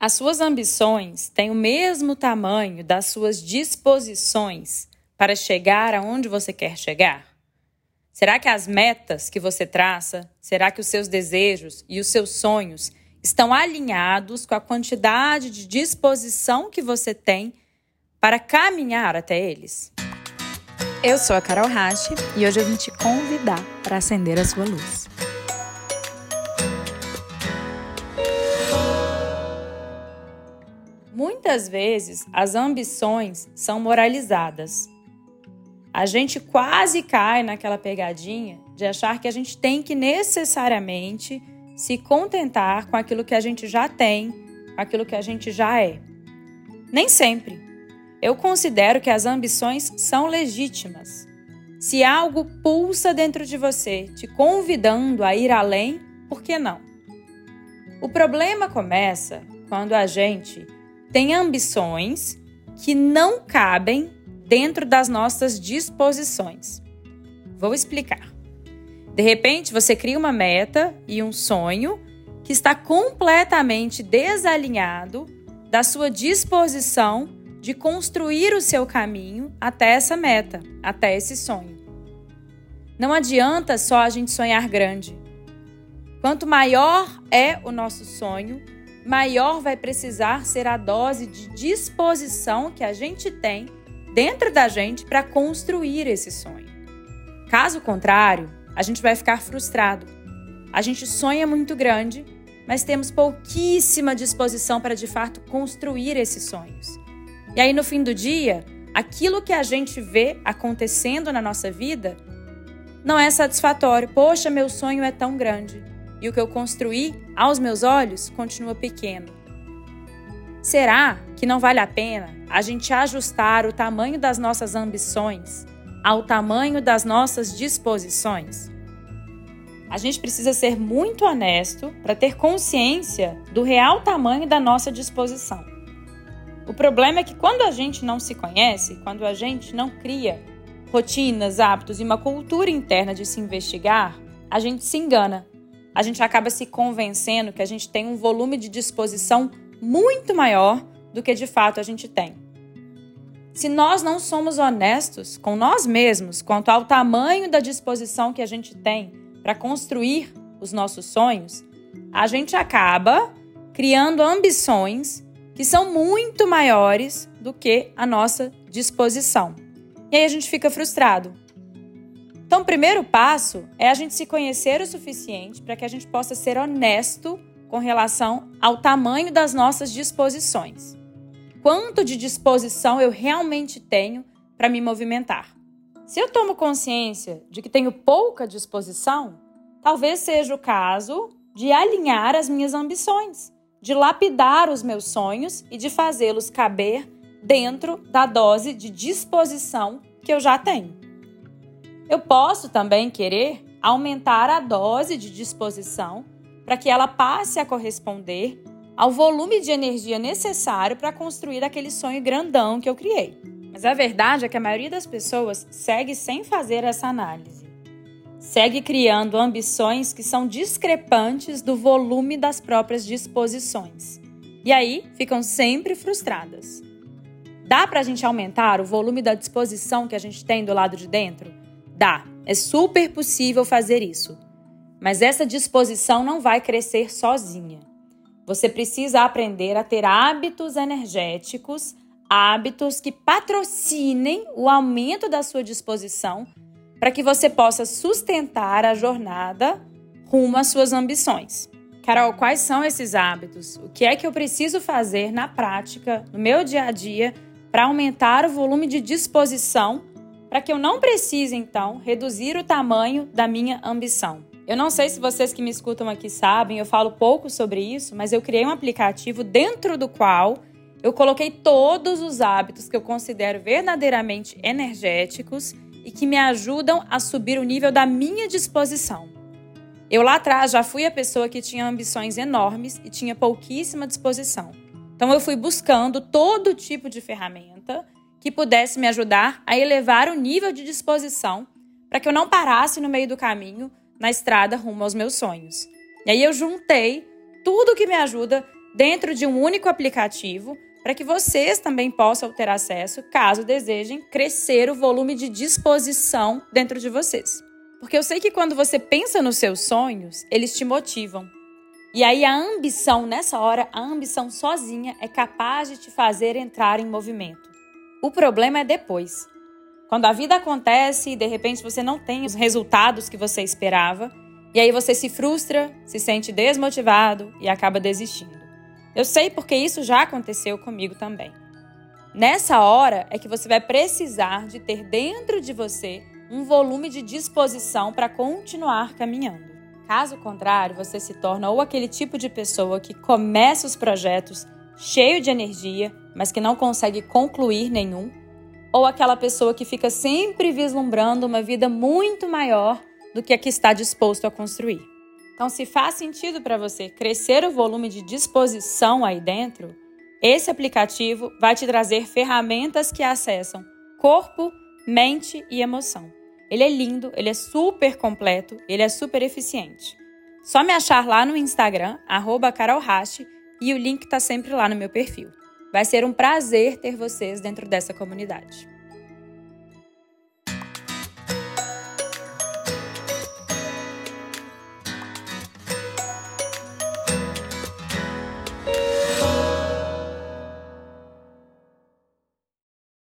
As suas ambições têm o mesmo tamanho das suas disposições para chegar aonde você quer chegar? Será que as metas que você traça, será que os seus desejos e os seus sonhos estão alinhados com a quantidade de disposição que você tem para caminhar até eles? Eu sou a Carol Rache e hoje eu vim te convidar para acender a sua luz. Muitas vezes as ambições são moralizadas. A gente quase cai naquela pegadinha de achar que a gente tem que necessariamente se contentar com aquilo que a gente já tem, com aquilo que a gente já é. Nem sempre. Eu considero que as ambições são legítimas. Se algo pulsa dentro de você, te convidando a ir além, por que não? O problema começa quando a gente tem ambições que não cabem dentro das nossas disposições. Vou explicar. De repente, você cria uma meta e um sonho que está completamente desalinhado da sua disposição de construir o seu caminho até essa meta, até esse sonho. Não adianta só a gente sonhar grande. Quanto maior é o nosso sonho, maior vai precisar ser a dose de disposição que a gente tem dentro da gente para construir esse sonho. Caso contrário, a gente vai ficar frustrado. A gente sonha muito grande, mas temos pouquíssima disposição para de fato construir esses sonhos. E aí no fim do dia, aquilo que a gente vê acontecendo na nossa vida não é satisfatório. Poxa, meu sonho é tão grande e o que eu construí, aos meus olhos, continua pequeno. Será que não vale a pena a gente ajustar o tamanho das nossas ambições ao tamanho das nossas disposições? A gente precisa ser muito honesto para ter consciência do real tamanho da nossa disposição. O problema é que quando a gente não se conhece, quando a gente não cria rotinas, hábitos e uma cultura interna de se investigar, a gente se engana a gente acaba se convencendo que a gente tem um volume de disposição muito maior do que de fato a gente tem. Se nós não somos honestos com nós mesmos quanto ao tamanho da disposição que a gente tem para construir os nossos sonhos, a gente acaba criando ambições que são muito maiores do que a nossa disposição. E aí a gente fica frustrado, então, o primeiro passo é a gente se conhecer o suficiente para que a gente possa ser honesto com relação ao tamanho das nossas disposições. Quanto de disposição eu realmente tenho para me movimentar? Se eu tomo consciência de que tenho pouca disposição, talvez seja o caso de alinhar as minhas ambições, de lapidar os meus sonhos e de fazê-los caber dentro da dose de disposição que eu já tenho. Eu posso também querer aumentar a dose de disposição para que ela passe a corresponder ao volume de energia necessário para construir aquele sonho grandão que eu criei. Mas a verdade é que a maioria das pessoas segue sem fazer essa análise. Segue criando ambições que são discrepantes do volume das próprias disposições. E aí ficam sempre frustradas. Dá para a gente aumentar o volume da disposição que a gente tem do lado de dentro? Dá, é super possível fazer isso. Mas essa disposição não vai crescer sozinha. Você precisa aprender a ter hábitos energéticos, hábitos que patrocinem o aumento da sua disposição para que você possa sustentar a jornada rumo às suas ambições. Carol, quais são esses hábitos? O que é que eu preciso fazer na prática, no meu dia a dia, para aumentar o volume de disposição para que eu não precise, então, reduzir o tamanho da minha ambição. Eu não sei se vocês que me escutam aqui sabem, eu falo pouco sobre isso, mas eu criei um aplicativo dentro do qual eu coloquei todos os hábitos que eu considero verdadeiramente energéticos e que me ajudam a subir o nível da minha disposição. Eu lá atrás já fui a pessoa que tinha ambições enormes e tinha pouquíssima disposição. Então eu fui buscando todo tipo de ferramenta que pudesse me ajudar a elevar o nível de disposição para que eu não parasse no meio do caminho na estrada rumo aos meus sonhos. E aí eu juntei tudo que me ajuda dentro de um único aplicativo para que vocês também possam ter acesso, caso desejem, crescer o volume de disposição dentro de vocês. Porque eu sei que quando você pensa nos seus sonhos, eles te motivam. E aí a ambição, nessa hora, a ambição sozinha é capaz de te fazer entrar em movimento. O problema é depois. Quando a vida acontece e de repente você não tem os resultados que você esperava, e aí você se frustra, se sente desmotivado e acaba desistindo. Eu sei porque isso já aconteceu comigo também. Nessa hora é que você vai precisar de ter dentro de você um volume de disposição para continuar caminhando. Caso contrário, você se torna ou aquele tipo de pessoa que começa os projetos cheio de energia, mas que não consegue concluir nenhum, ou aquela pessoa que fica sempre vislumbrando uma vida muito maior do que a que está disposto a construir. Então, se faz sentido para você crescer o volume de disposição aí dentro, esse aplicativo vai te trazer ferramentas que acessam corpo, mente e emoção. Ele é lindo, ele é super completo, ele é super eficiente. Só me achar lá no Instagram, carolhaste, e o link está sempre lá no meu perfil. Vai ser um prazer ter vocês dentro dessa comunidade.